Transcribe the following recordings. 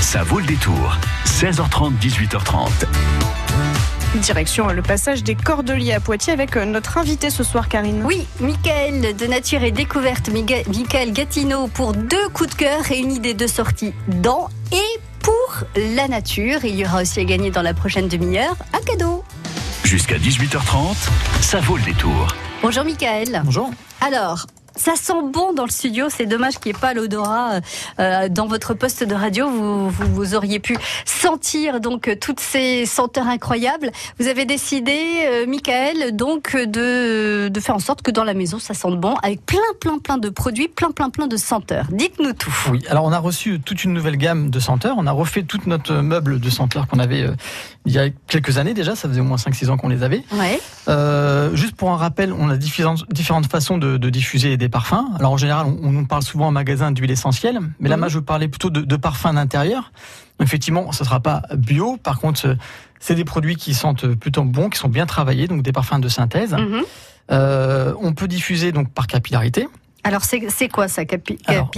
Ça vaut le détour. 16h30, 18h30. Direction le passage des Cordeliers à Poitiers avec euh, notre invité ce soir, Karine. Oui, Michael de Nature et Découverte, Michael Gatineau pour deux coups de cœur et une idée de sortie dans et pour la nature. Il y aura aussi à gagner dans la prochaine demi-heure un cadeau. Jusqu'à 18h30, ça vaut le détour. Bonjour Michael. Bonjour. Alors, ça sent bon dans le studio. C'est dommage qu'il n'y ait pas l'odorat euh, euh, dans votre poste de radio. Vous, vous, vous auriez pu sentir donc toutes ces senteurs incroyables. Vous avez décidé, euh, Michael, donc de, de faire en sorte que dans la maison ça sente bon, avec plein, plein, plein de produits, plein, plein, plein de senteurs. Dites-nous tout. Oui, alors on a reçu toute une nouvelle gamme de senteurs. On a refait toute notre meuble de senteurs qu'on avait euh, il y a quelques années déjà. Ça faisait au moins 5-6 ans qu'on les avait. Ouais. Juste pour un rappel, on a différentes, différentes façons de, de diffuser des parfums. Alors en général, on, parle souvent en magasin d'huile essentielle, mais là, Mhm. moi, je veux parler plutôt de, de parfums d'intérieur. Effectivement, ce sera pas bio. Par contre, euh, c'est des produits qui sentent plutôt bons, qui sont bien travaillés, donc des parfums de synthèse. Mhm. Euh, on peut diffuser donc par capillarité. Alors c'est quoi ça, capi, Alors.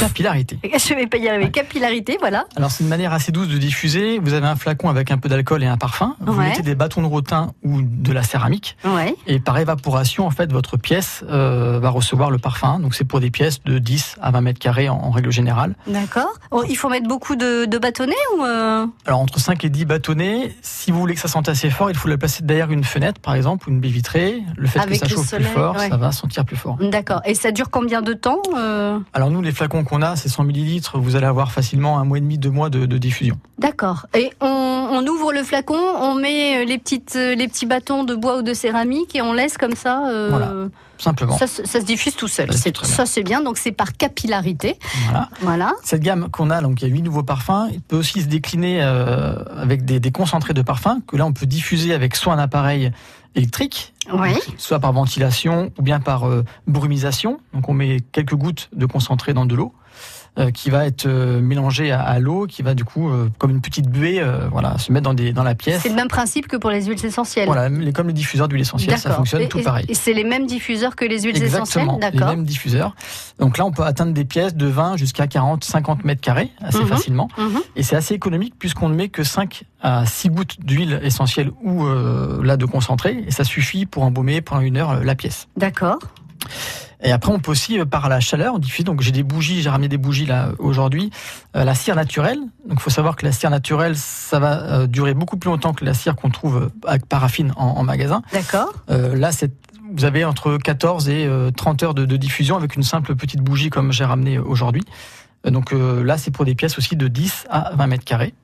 Capi... Capillarité. Je vais pas y arriver. Ouais. Capillarité, voilà. Alors c'est une manière assez douce de diffuser. Vous avez un flacon avec un peu d'alcool et un parfum. Vous Ouais. mettez des bâtons de rotin ou de la céramique Ouais. et par évaporation en fait votre pièce euh, va recevoir le parfum. Donc c'est pour des pièces de 10 à 20 mètres carrés en, en règle générale. D'accord. Oh, il faut mettre beaucoup de, de bâtonnets ou euh, Alors entre 5 et 10 bâtonnets. Si vous voulez que ça sente assez fort, il faut le placer derrière une fenêtre par exemple ou une baie vitrée. Le fait Avec que ça chauffe soleil, plus fort, ça va sentir plus fort. D'accord. Et ça dure combien de temps euh Alors nous les flacons qu'on a, c'est 100 millilitres. Vous allez avoir facilement un mois et demi, deux mois de, de diffusion. D'accord. Et on, on ouvre le flacon, on met euh, les petites euh, les petits bâtons de bois ou de céramique et on laisse comme ça. euh, Voilà. Simplement. Ça, se- ça se diffuse tout seul. Ça C'est- bien. Donc c'est par capillarité. Voilà. Voilà. Cette gamme qu'on a, donc il y a huit nouveaux parfums, il peut aussi se décliner euh, avec des, des concentrés de parfums que là on peut diffuser avec soit un appareil électrique, Oui. soit par ventilation ou bien par euh, brumisation. Donc on met quelques gouttes de concentré dans de l'eau qui va être euh, mélangée à, à l'eau, qui va du coup euh, comme une petite buée, euh, voilà, se mettre dans des dans la pièce. C'est le même principe que pour les huiles essentielles. Voilà, les- comme les diffuseurs d'huile essentielle, ça fonctionne Et- tout pareil. Et c'est les mêmes diffuseurs que les huiles Exactement, essentielles. les mêmes diffuseurs. Donc là, on peut atteindre des pièces de 20 jusqu'à 40, 50 mètres carrés assez Mhm. facilement. Mhm. Et c'est assez économique puisqu'on ne met que 5 à 6 gouttes d'huile essentielle ou euh, là de concentré. Et ça suffit pour embaumer pendant une heure euh, la pièce. D'accord. Et après, on peut aussi, euh, par la chaleur, diffuser. Donc j'ai des bougies, j'ai ramené des bougies là aujourd'hui. Euh, la cire naturelle. Donc il faut savoir que la cire naturelle, ça va euh, durer beaucoup plus longtemps que la cire qu'on trouve avec paraffine en, en magasin. D'accord. Euh, là, c'est vous avez entre 14 et euh, 30 heures de, de diffusion avec une simple petite bougie comme j'ai ramené aujourd'hui. Donc là, c'est pour des pièces aussi de 10 à 20 mètres carrés.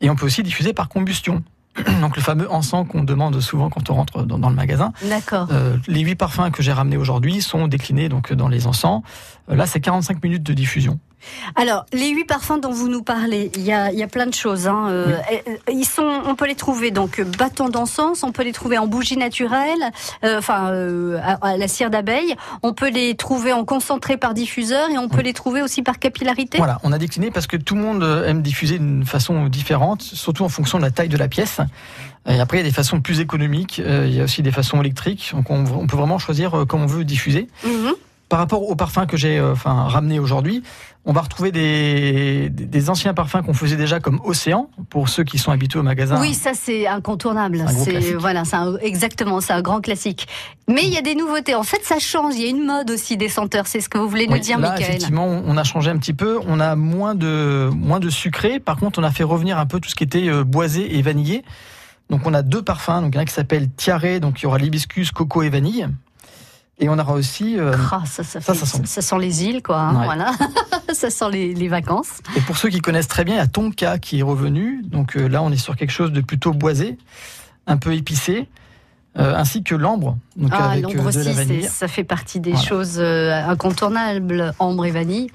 Et on peut aussi diffuser par combustion. Donc le fameux encens qu'on demande souvent quand on rentre dans, dans le magasin. D'accord. Euh, les huit parfums que j'ai ramenés aujourd'hui sont déclinés donc dans les encens. Euh, là, c'est 45 minutes de diffusion. Alors, les huit parfums dont vous nous parlez, il y a, il y a plein de choses. Hein. Euh, euh, Ils sont, on peut les trouver donc euh, bâtons d'encens, on peut les trouver en bougie naturelle, euh, enfin euh, à, à la cire d'abeille. On peut les trouver en concentré par diffuseur et on peut Oui. les trouver aussi par capillarité. Voilà, on a décliné parce que tout le monde aime diffuser d'une façon différente, surtout en fonction de la taille de la pièce. Et après, il y a des façons plus économiques, il y a aussi des façons électriques. Donc on, on peut vraiment choisir comme on veut diffuser. Mhm. Par rapport au parfum que j'ai euh, enfin ramené aujourd'hui, on va retrouver des, anciens parfums qu'on faisait déjà comme Océan, pour ceux qui sont habitués au magasin. Oui, ça c'est incontournable. C'est voilà, c'est exactement, c'est un grand classique. Mais il y a des nouveautés. En fait, ça change. Il y a une mode aussi des senteurs. C'est ce que vous voulez nous Oui, dire, là, Michael. effectivement, on a changé un petit peu. On a moins de, moins de sucré. Par contre, on a fait revenir un peu tout ce qui était euh, boisé et vanillé. Donc, on a deux parfums. Donc, il y en a un qui s'appelle Tiare. Donc, il y aura l'hibiscus, coco et vanille. Et on aura aussi, euh, Ah, ça, ça, Ça, fait- ça sent. ça sent les îles, quoi. hein, Ouais. Voilà, ça sent les, les vacances. et pour ceux qui connaissent très bien, il y a Tonka qui est revenu. Donc, euh, là, on est sur quelque chose de plutôt boisé, un peu épicé, euh, ainsi que l'ambre. Ah, avec euh, aussi, ça fait partie des Voilà. choses incontournables, ambre et vanille.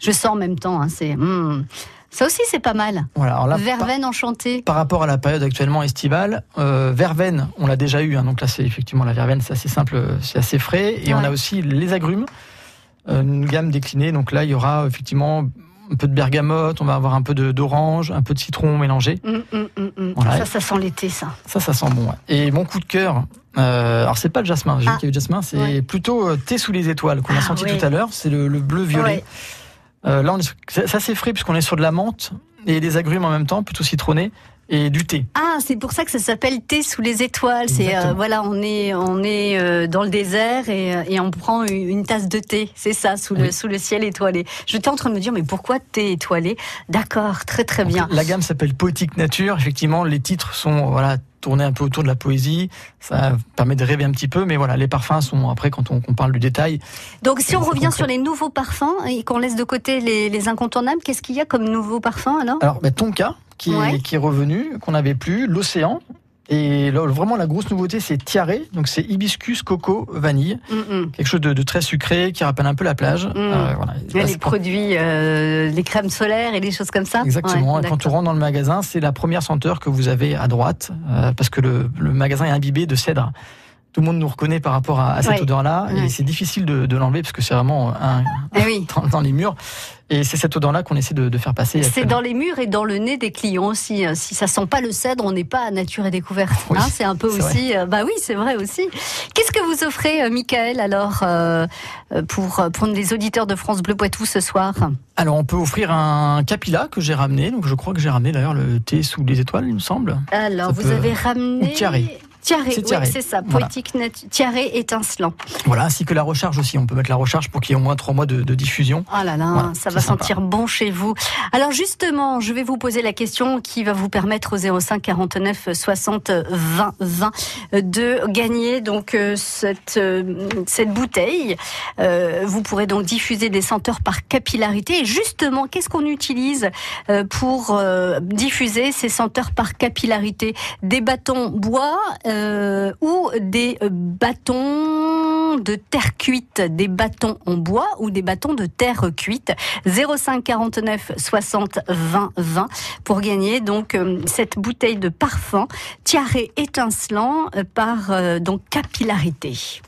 Je sens en même temps, hein, c'est. hmm. Ça aussi, c'est pas mal. Voilà. Là, par- Verveine enchantée. Par rapport à la période actuellement estivale, euh, verveine, on l'a déjà eu. hein, donc là, c'est effectivement la verveine, c'est assez simple, c'est assez frais. Et on a aussi les agrumes, euh, une gamme déclinée. Donc là, il y aura effectivement un peu de bergamote, on va avoir un peu d'orange, un peu de citron mélangé. Hum, hum, hum. Voilà. Ça, ça sent l'été, ça. Ça, ça sent bon. ouais. Et mon coup de cœur, euh, alors c'est pas le jasmin, j'ai Ah. vu qu'il y a eu le jasmin, c'est Ouais. plutôt euh, thé sous les étoiles qu'on a Ah, senti tout à l'heure. C'est le, le bleu violet. Ouais. Euh, là, on est, c'est assez frais puisqu'on est sur de la menthe et des agrumes en même temps, plutôt citronné et du thé. Ah, c'est pour ça que ça s'appelle thé sous les étoiles. C'est euh, voilà, on est on est euh, dans le désert et, euh, et, on prend une tasse de thé. C'est ça sous le sous le ciel étoilé. J'étais en train de me dire mais pourquoi thé étoilé? D'accord, très très bien. la gamme s'appelle Poétique Nature. Effectivement, les titres sont voilà tourner un peu autour de la poésie. Ça permet de rêver un petit peu, mais voilà, les parfums sont après quand on, parle du détail. Donc, si on revient sur les nouveaux parfums et qu'on laisse de côté les, incontournables, qu'est-ce qu'il y a comme nouveaux parfums alors? Alors, ben, Tonka, qui, est, qui est revenu, qu'on n'avait plus, l'océan, et là, vraiment, la grosse nouveauté, c'est tiaré. Donc, c'est hibiscus, coco, vanille. Quelque chose de, très sucré qui rappelle un peu la plage. Mm. Euh, voilà. Les produits, euh, les crèmes solaires et des choses comme ça. Exactement. quand on rentre dans le magasin, c'est la première senteur que vous avez à droite, euh, parce que le, le magasin est imbibé de cèdre tout le monde nous reconnaît par rapport à, cette odeur-là. Et c'est difficile de, l'enlever parce que c'est vraiment un, eh dans, les murs. Et c'est cette odeur-là qu'on essaie de, faire passer. C'est dans les murs et dans le nez des clients aussi. Hein. Si ça sent pas le cèdre, on n'est pas à nature et découverte. Hein. c'est un peu aussi. Euh, bah oui, c'est vrai aussi. Qu'est-ce que vous offrez, euh, Michael, alors euh, pour pour les auditeurs de France Bleu Poitou ce soir? Alors, on peut offrir un capilla que j'ai ramené. Donc, je crois que j'ai ramené d'ailleurs le thé sous les étoiles, il me semble. Alors, vous avez ramené. Tiaré, oui, c'est ça, poétique voilà. tiaré étincelant. Voilà, ainsi que la recharge aussi. On peut mettre la recharge pour qu'il y ait au moins trois mois de, diffusion. Oh là là, ça va sentir bon chez vous. Alors justement, je vais vous poser la question qui va vous permettre au 05 49 60 20 20 de gagner donc euh, cette euh, cette bouteille. Euh, vous pourrez donc diffuser des senteurs par capillarité. Et justement, qu'est-ce qu'on utilise pour diffuser ces senteurs par capillarité? Des bâtons bois. Euh, ou des bâtons de terre cuite, des bâtons en bois ou des bâtons de terre cuite. 05 49 60 20 20 pour gagner donc euh, cette bouteille de parfum tiaré étincelant euh, par donc capillarité.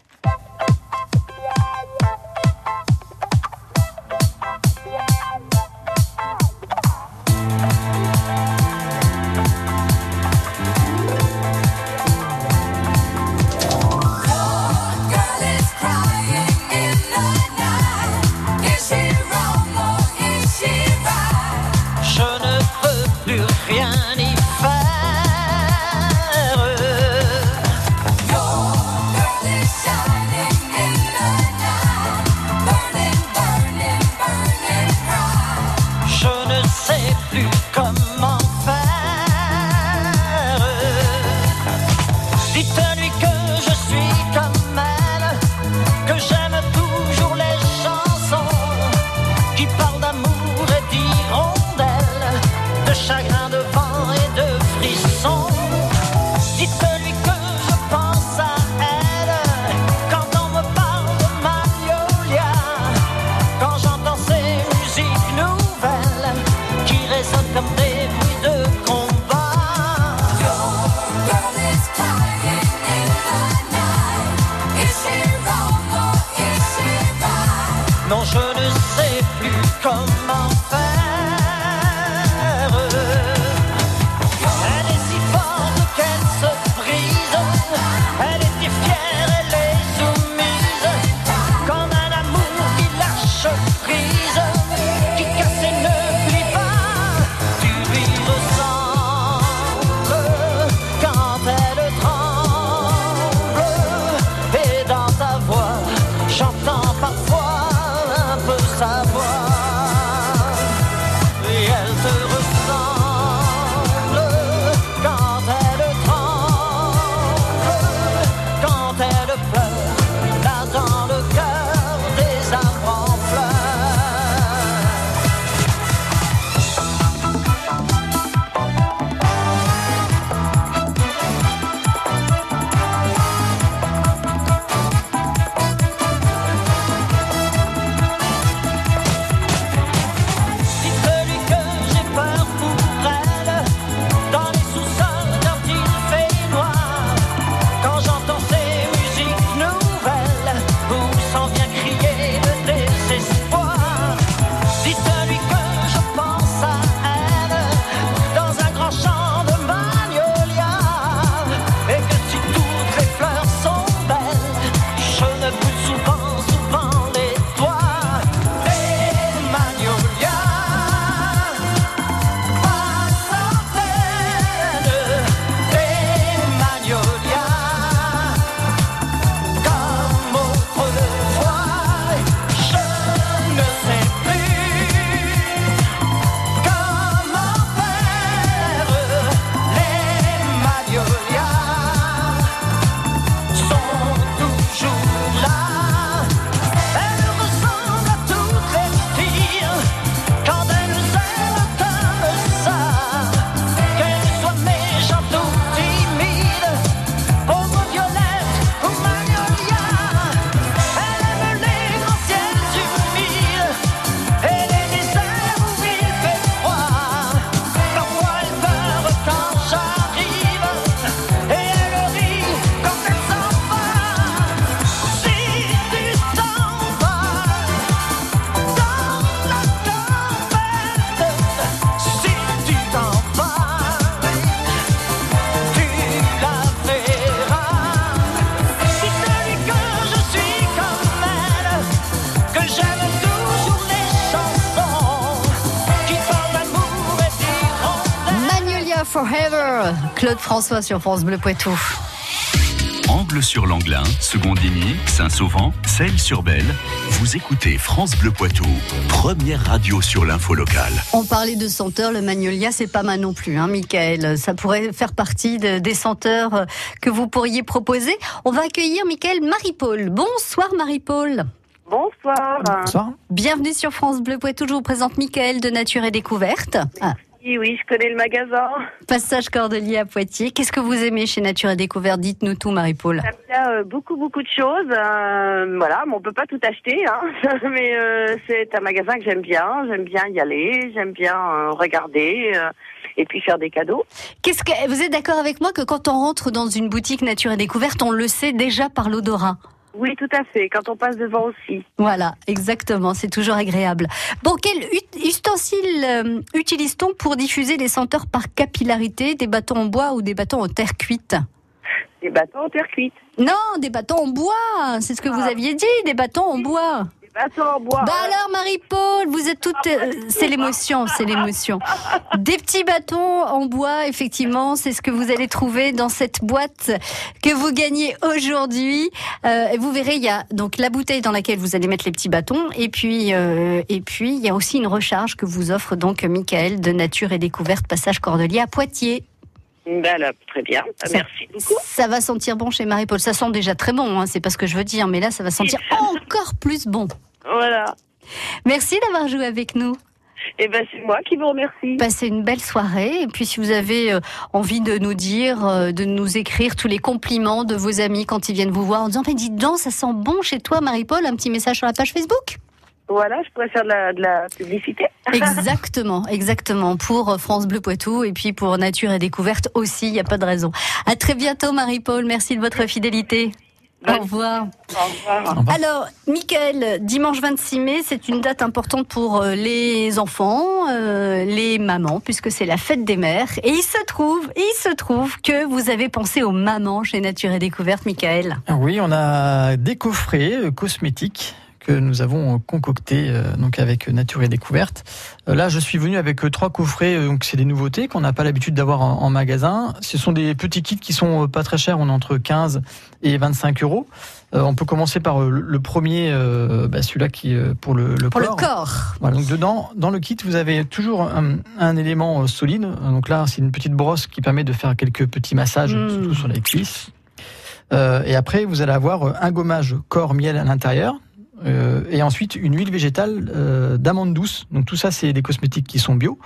Non, je ne sais Forever. Claude François sur France Bleu Poitou. Angle sur l'Anglin, Secondigny, Saint-Sauvent, Celles-sur-Belle. Vous écoutez France Bleu Poitou, première radio sur l'info locale. On parlait de senteurs, le Magnolia, c'est pas mal non plus, hein, Michael. Ça pourrait faire partie de- des senteurs euh, que vous pourriez proposer. On va accueillir Michael Marie-Paul. Bonsoir Marie-Paul. Bonsoir. Bonsoir. Bienvenue sur France Bleu Poitou. Je vous présente Michael de Nature et Découverte. Ah, Oui, oui, je connais le magasin. passage Cordelier à Poitiers. Qu'est-ce que vous aimez chez Nature et Découverte? Dites-nous tout, Marie-Paul. J'aime bien euh, beaucoup, beaucoup de choses. euh, voilà, mais on peut pas tout acheter. Hein. mais euh, c'est un magasin que j'aime bien. J'aime bien y aller. J'aime bien euh, regarder. et puis faire des cadeaux. Qu'est-ce que vous êtes d'accord avec moi que quand on rentre dans une boutique Nature et Découverte, on le sait déjà par l'odorat? Oui, tout à fait. Quand on passe devant aussi. Voilà, exactement, c'est toujours agréable. Bon, quel ustensile euh, utilise-t-on pour diffuser les senteurs par capillarité, des bâtons en bois ou des bâtons en terre cuite? Des bâtons en terre cuite. Non, des bâtons en bois, c'est ce que vous aviez dit, des bâtons en bois. En bois. Bah hein. alors Marie-Paul, vous êtes toutes... euh, c'est l'émotion, c'est l'émotion. Des petits bâtons en bois, effectivement, c'est ce que vous allez trouver dans cette boîte que vous gagnez aujourd'hui. Euh, vous verrez, il y a donc la bouteille dans laquelle vous allez mettre les petits bâtons, et puis euh, et puis il y a aussi une recharge que vous offre donc Michael de Nature et Découverte Passage Cordelier à Poitiers. Ben là, très bien. Ça- Merci beaucoup. Ça va sentir bon chez Marie-Paul. Ça sent déjà très bon, hein, c'est pas ce que je veux dire, mais là ça va sentir encore plus bon. Voilà. Merci d'avoir joué avec nous. Et ben c'est moi qui vous remercie. Passez une belle soirée. Et puis, si vous avez euh, envie de nous dire, euh, de nous écrire tous les compliments de vos amis quand ils viennent vous voir en disant, mais dis donc, ça sent bon chez toi, Marie-Paul, un petit message sur la page Facebook. Voilà, je pourrais faire de la, de la publicité. Exactement, exactement. Pour euh, France Bleu Poitou et puis pour Nature et Découverte aussi, il n'y a pas de raison. À très bientôt, Marie-Paul. Merci de votre fidélité. Au revoir. Au revoir. Alors, Michael, dimanche 26 mai, c'est une date importante pour euh, les enfants, euh, les mamans, puisque c'est la fête des mères. Et il se trouve, il se trouve que vous avez pensé aux mamans chez Nature et Découverte, Michael. Oui, on a des coffrets cosmétiques que nous avons concoctés euh, donc avec Nature et Découverte. Euh, Là, je suis venu avec euh, trois coffrets, donc c'est des nouveautés qu'on n'a pas l'habitude d'avoir en, en magasin. Ce sont des petits kits qui sont pas très chers, on est entre 15 et 25 euros. Euh, on peut commencer par le le premier, euh, bah, celui-là qui euh, pour le, le Pour corps. le corps. Voilà, donc dedans, dans le kit, vous avez toujours un, un élément solide. Donc là, c'est une petite brosse qui permet de faire quelques petits massages, Mm. surtout sur les cuisses. Et après, vous allez avoir un gommage corps miel à l'intérieur. Euh, et ensuite, une huile végétale euh, d'amande douce. Donc tout ça, c'est des cosmétiques qui sont bio.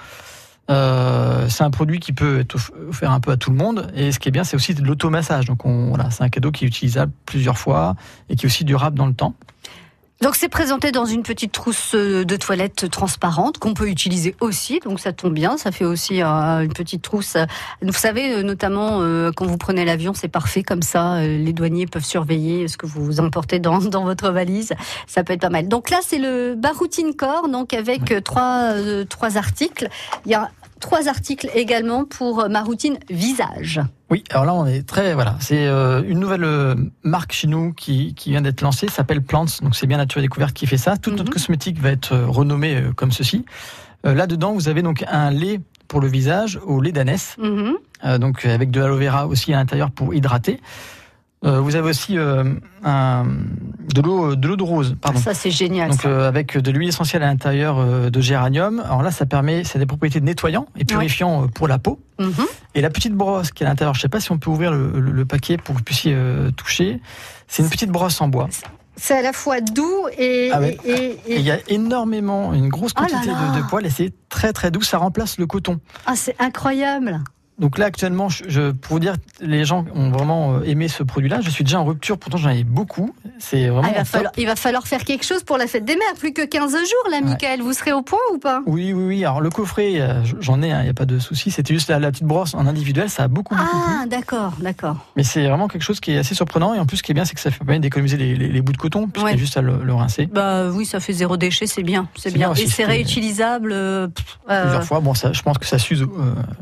Euh, c'est un produit qui peut être off- offert un peu à tout le monde. Et ce qui est bien, c'est aussi de l'automassage. Donc on, voilà, c'est un cadeau qui est utilisable plusieurs fois et qui est aussi durable dans le temps. Donc c'est présenté dans une petite trousse euh, de toilette transparente qu'on peut utiliser aussi, donc ça tombe bien, ça fait aussi euh, une petite trousse. Vous savez, euh, notamment quand vous prenez l'avion, c'est parfait comme ça, les douaniers peuvent surveiller ce que vous emportez dans, dans votre valise, ça peut être pas mal. Donc là c'est le Baroutine Corps, donc avec trois, trois articles. Il y a trois articles également pour euh, ma routine visage. Oui, alors là on est très voilà, c'est euh, une nouvelle euh, marque chez nous qui, qui vient d'être lancée, s'appelle Plants, donc c'est bien Nature et Découverte qui fait ça. Toute notre Mhm. cosmétique va être renommée comme ceci. Là dedans vous avez donc un lait pour le visage au lait d'ânesse, Mhm. euh, donc avec de l'aloe vera aussi à l'intérieur pour hydrater. Euh, vous avez aussi euh, un, de l'eau de l'eau de rose, pardon. Ça c'est génial. Donc euh, avec de l'huile essentielle à l'intérieur euh, de géranium. Alors là, ça permet, c'est des propriétés nettoyants et purifiants euh, pour la peau. Mhm. Et la petite brosse qui est à l'intérieur, je sais pas si on peut ouvrir le, le- le paquet pour que vous puissiez euh, toucher. C'est une petite brosse en bois. C'est à la fois doux et, Ah ouais. et- et- Et il y a énormément, une grosse Oh là quantité là. de, de poils et c'est très très doux. Ça remplace le coton. ah c'est incroyable. Donc là actuellement, je, je- pour vous dire, les gens ont vraiment euh, aimé ce produit-là. Je suis déjà en rupture, pourtant j'en ai beaucoup. C'est vraiment. Ah, il, va falloir, il va falloir faire quelque chose pour la fête des mères. Plus que 15 jours, là, Ouais. Michael. Vous serez au point ou pas? Oui, oui, oui. Alors le coffret, euh, j'en ai, il n'y a pas de souci. C'était juste la, la petite brosse en individuel, ça a beaucoup, beaucoup. Ah, d'accord, d'accord. Mais c'est vraiment quelque chose qui est assez surprenant. Et en plus, ce qui est bien, c'est que ça permet d'économiser les, les- les bouts de coton, puisqu'il y Ouais. a juste à le, le rincer. Bah oui, ça fait zéro déchet, c'est bien, c'est bien. Et c'est réutilisable. euh, euh, Plusieurs fois. Bon, ça, je pense que ça s'use euh,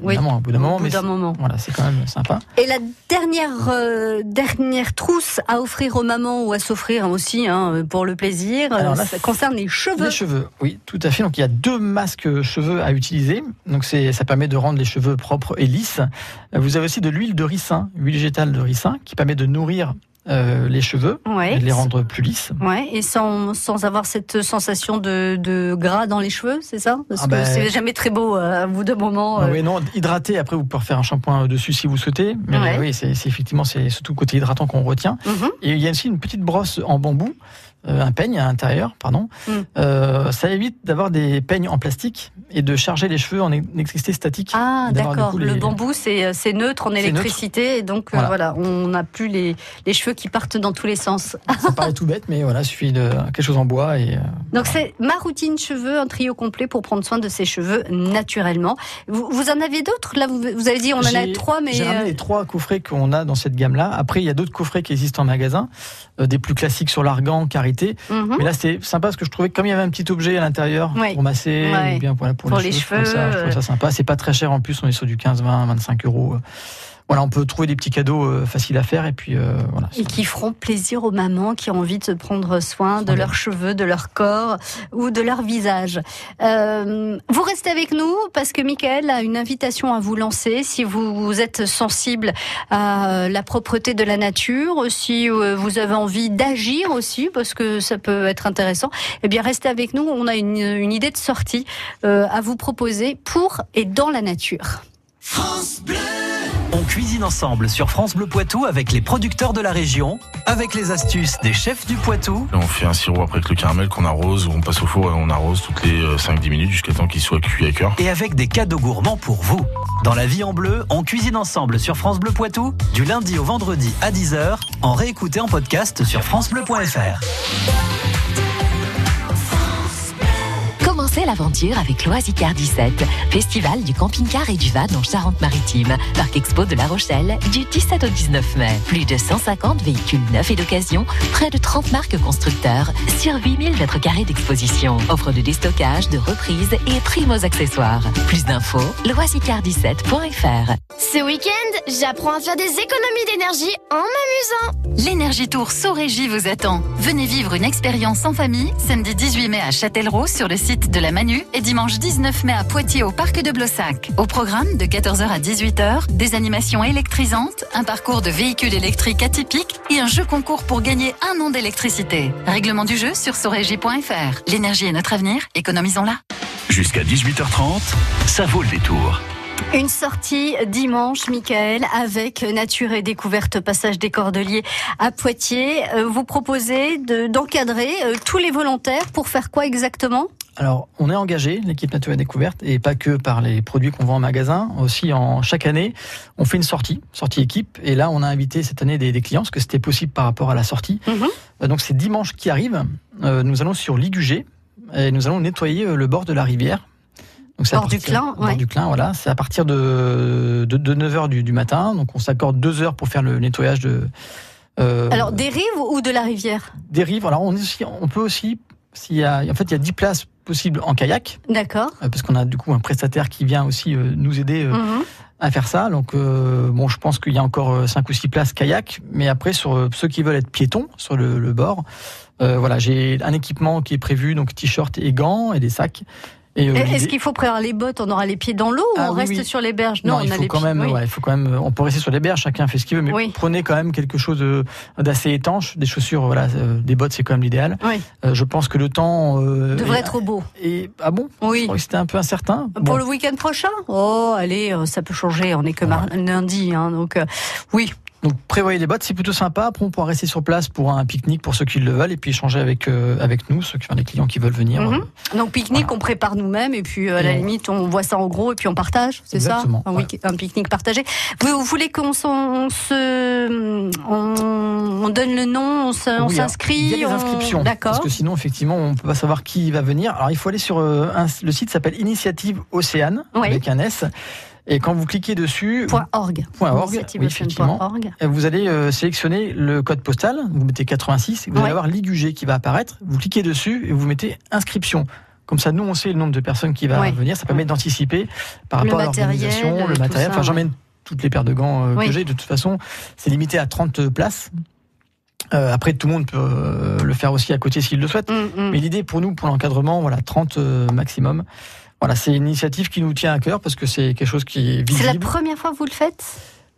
Oui. évidemment, au bout d'un moment. Bout d'un moment. Voilà, c'est quand même sympa. Et la dernière euh, dernière trousse à offrir aux mamans ou à s'offrir aussi hein, pour le plaisir, Alors là, ça concerne les cheveux. Les cheveux, oui, tout à fait. Donc il y a deux masques cheveux à utiliser. Donc c'est, ça permet de rendre les cheveux propres et lisses. Euh, Vous avez aussi de l'huile de ricin, huile végétale de ricin, qui permet de nourrir euh, les cheveux Ouais. et les rendre plus lisses. Ouais, et sans, sans avoir cette sensation de, de gras dans les cheveux, c'est ça? Parce Ah que ben- c'est jamais très beau euh, à bout de moment. Ah euh, oui, non, hydraté. Après, vous pouvez refaire un shampoing dessus si vous souhaitez. Mais Ouais. oui, c'est, effectivement, c'est surtout le côté hydratant qu'on retient. mhm. Et il y a aussi une petite brosse en bambou, un peigne à l'intérieur, pardon. Mm. Euh, ça évite d'avoir des peignes en plastique et de charger les cheveux en électricité statique. Ah, d'accord. Le les- bambou, c'est euh, neutre en électricité, et donc euh, Voilà. voilà, on n'a plus les, les cheveux qui partent dans tous les sens. Ça paraît tout bête, mais voilà, il suffit de quelque chose en bois et euh, Donc c'est ma routine cheveux, un trio complet pour prendre soin de ses cheveux naturellement. Vous, vous en avez d'autres? Là, vous, vous avez dit on en a trois, mais J'ai euh, les trois coffrets qu'on a dans cette gamme-là. Après, il y a d'autres coffrets qui existent en magasin, euh, des plus classiques sur l'argan, karité. mhm. Mais là, c'est sympa parce que je trouvais que comme il y avait un petit objet à l'intérieur pour masser, ou bien pour, Pour les, les cheveux, je trouve ça, je ça sympa. C'est pas très cher en plus, on est sur du 15, 20, 25 euros. Voilà, on peut trouver des petits cadeaux euh, faciles à faire et puis euh, voilà. et qui feront plaisir aux mamans qui ont envie de prendre soin de leurs cheveux, de leur corps ou de leur visage. Euh, vous restez avec nous parce que Michael a une invitation à vous lancer si vous êtes sensible à la propreté de la nature, si vous avez envie d'agir aussi parce que ça peut être intéressant. Eh bien, restez avec nous. On a une, une idée de sortie euh, à vous proposer pour et dans la nature. On cuisine ensemble sur France Bleu Poitou avec les producteurs de la région, avec les astuces des chefs du Poitou On fait un sirop après avec le caramel qu'on arrose, ou on passe au four et on arrose toutes les euh, 5-10 minutes jusqu'à temps qu'il soit cuit à cœur. et avec des cadeaux gourmands pour vous. Dans la vie en bleu, on cuisine ensemble sur France Bleu Poitou du lundi au vendredi à 10h, en réécouté en podcast sur francebleu.fr. Commencez l'aventure avec l'Oisicar 17, festival du camping-car et du van en Charente-Maritime, parc expo de La Rochelle, du 17 au 19 mai. Plus de 150 véhicules neufs et d'occasion, près de 30 marques constructeurs, sur 8000 mètres carrés d'exposition. Offre de déstockage, de reprise et prime aux accessoires. Plus d'infos, loisicar17.fr. Ce week-end, j'apprends à faire des économies d'énergie en m'amusant. L'énergie Tour Sorégie vous attend. Venez vivre une expérience en famille, samedi 18 mai à Châtellerault sur le site de la Manu et dimanche 19 mai à Poitiers au parc de Blossac. Au programme de 14h à 18h, des animations électrisantes, un parcours de véhicules électriques atypiques et un jeu concours pour gagner un an d'électricité. Règlement du jeu sur sorégie.fr. L'énergie est notre avenir, économisons-la. Jusqu'à 18h30, ça vaut le détour. Une sortie dimanche, Michael, avec Nature et Découverte Passage des Cordeliers à Poitiers. Euh, Vous proposez de- d'encadrer euh, tous les volontaires pour faire quoi exactement? Alors, on est engagé, l'équipe Nature et Découverte, et pas que par les produits qu'on vend en magasin. Aussi, en chaque année, on fait une sortie, sortie équipe. Et là, on a invité cette année des, des clients, parce que c'était possible par rapport à la sortie. Mhm. Euh, Donc, c'est dimanche qui arrive. Euh, nous allons sur Ligugé, et nous allons nettoyer euh, le bord de la rivière. Donc, Bord du Clin, bord ouais. du Clin, voilà. C'est à partir de, de, de 9h du, du matin. Donc, on s'accorde deux heures pour faire le nettoyage de. euh, Alors, des rives ou de la rivière? des rives. Alors, on, est aussi, on peut aussi. S'il y a, en fait, il y a 10 places possibles en kayak. D'accord. Euh, parce qu'on a du coup un prestataire qui vient aussi euh, nous aider euh, Mhm. à faire ça. Donc bon, je pense qu'il y a encore 5 ou 6 places kayak, mais après sur ceux qui veulent être piétons sur le, le bord, voilà, j'ai un équipement qui est prévu, donc t-shirt et gants et des sacs. Euh, Est-ce qu'il faut prévoir les bottes On aura les pieds dans l'eau ou Ah on oui, reste oui. sur les berges? Non, on il a faut les quand pieds- même, oui. ouais, il faut quand même, on peut rester sur les berges, chacun fait ce qu'il veut, mais prenez quand même quelque chose de- d'assez étanche, des chaussures, voilà, euh, des bottes, c'est quand même l'idéal. Euh, je pense que le temps euh, Devrait est- être beau. Et ah bon, Oui. c'était un peu incertain. Pour Bon. le week-end prochain? Oh, allez, euh, ça peut changer. On est que lundi, hein, donc euh, oui. Donc prévoyez les bottes, c'est plutôt sympa. Après, on pourra rester sur place pour un pique-nique pour ceux qui le veulent et puis échanger avec euh, avec nous, ceux qui enfin, les clients qui veulent venir. Mhm. Donc pique-nique, on prépare nous-mêmes et puis euh, à la on- limite on voit ça en gros et puis on partage, c'est ça? Un, ouais. un pique-nique partagé. Vous, vous voulez qu'on on se on, on donne le nom, on on oui, s'inscrit, Il y a des on- inscriptions. D'accord. Parce que sinon, effectivement, on peut pas savoir qui va venir. Alors, il faut aller sur euh, un- le site s'appelle Initiative Océane Oui. avec un S. Et quand vous cliquez dessus, org. Org, oui, org. vous allez euh, sélectionner le code postal. Vous mettez 86 et vous Ouais. allez avoir l'IGUG qui va apparaître. Vous cliquez dessus et vous mettez inscription. Comme ça, nous, on sait le nombre de personnes qui va Ouais. venir. Ça permet d'anticiper par Le rapport à matériel, l'organisation, le matériel. ça, Enfin, j'emmène toutes les paires de gants euh, Oui. que j'ai. De toute façon, c'est limité à 30 places. Euh, après, tout le monde peut euh, le faire aussi à côté s'il le souhaite. Mm, mm. Mais l'idée pour nous, pour l'encadrement, voilà, 30 euh, maximum. Voilà, c'est une initiative qui nous tient à cœur parce que c'est quelque chose qui est C'est la visible. première fois que vous le faites?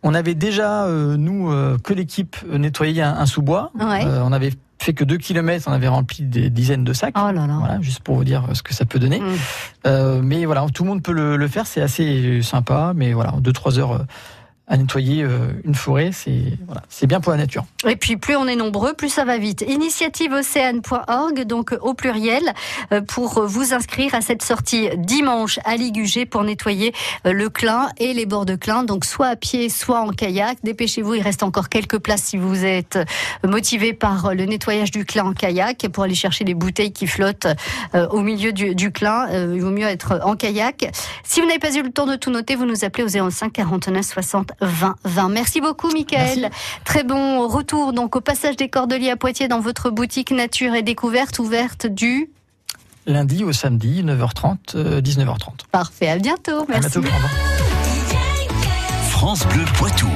On avait déjà, euh, nous, euh, que l'équipe, euh, nettoyé un, un sous-bois. Ouais. Euh, on avait fait que 2 km, on avait rempli des dizaines de sacs. Oh là là. Voilà, juste pour vous dire ce que ça peut donner. Mm. Mais voilà, tout le monde peut le, le faire, c'est assez sympa. Mais voilà, 2-3 heures à nettoyer euh, une forêt, c'est voilà, bien pour la nature. Et puis plus on est nombreux, plus ça va vite. Initiativeocéane.org, donc euh, au pluriel, euh, pour vous inscrire à cette sortie dimanche à Ligugé pour nettoyer le Clin et les bords de Clin, donc soit à pied, soit en kayak. Dépêchez-vous, il reste encore quelques places si vous êtes motivé par le nettoyage du Clin en kayak pour aller chercher les bouteilles qui flottent au milieu du, du Clin. Il vaut mieux être en kayak. Si vous n'avez pas eu le temps de tout noter, vous nous appelez au 05 49 60 20 20. Merci beaucoup, Michael. Merci. Très bon retour donc au passage des Cordeliers à Poitiers dans votre boutique Nature et Découverte ouverte du Lundi au samedi, 9h30, euh, 19h30. Parfait. À bientôt. À Merci. bientôt, au revoir. France Bleu Poitou.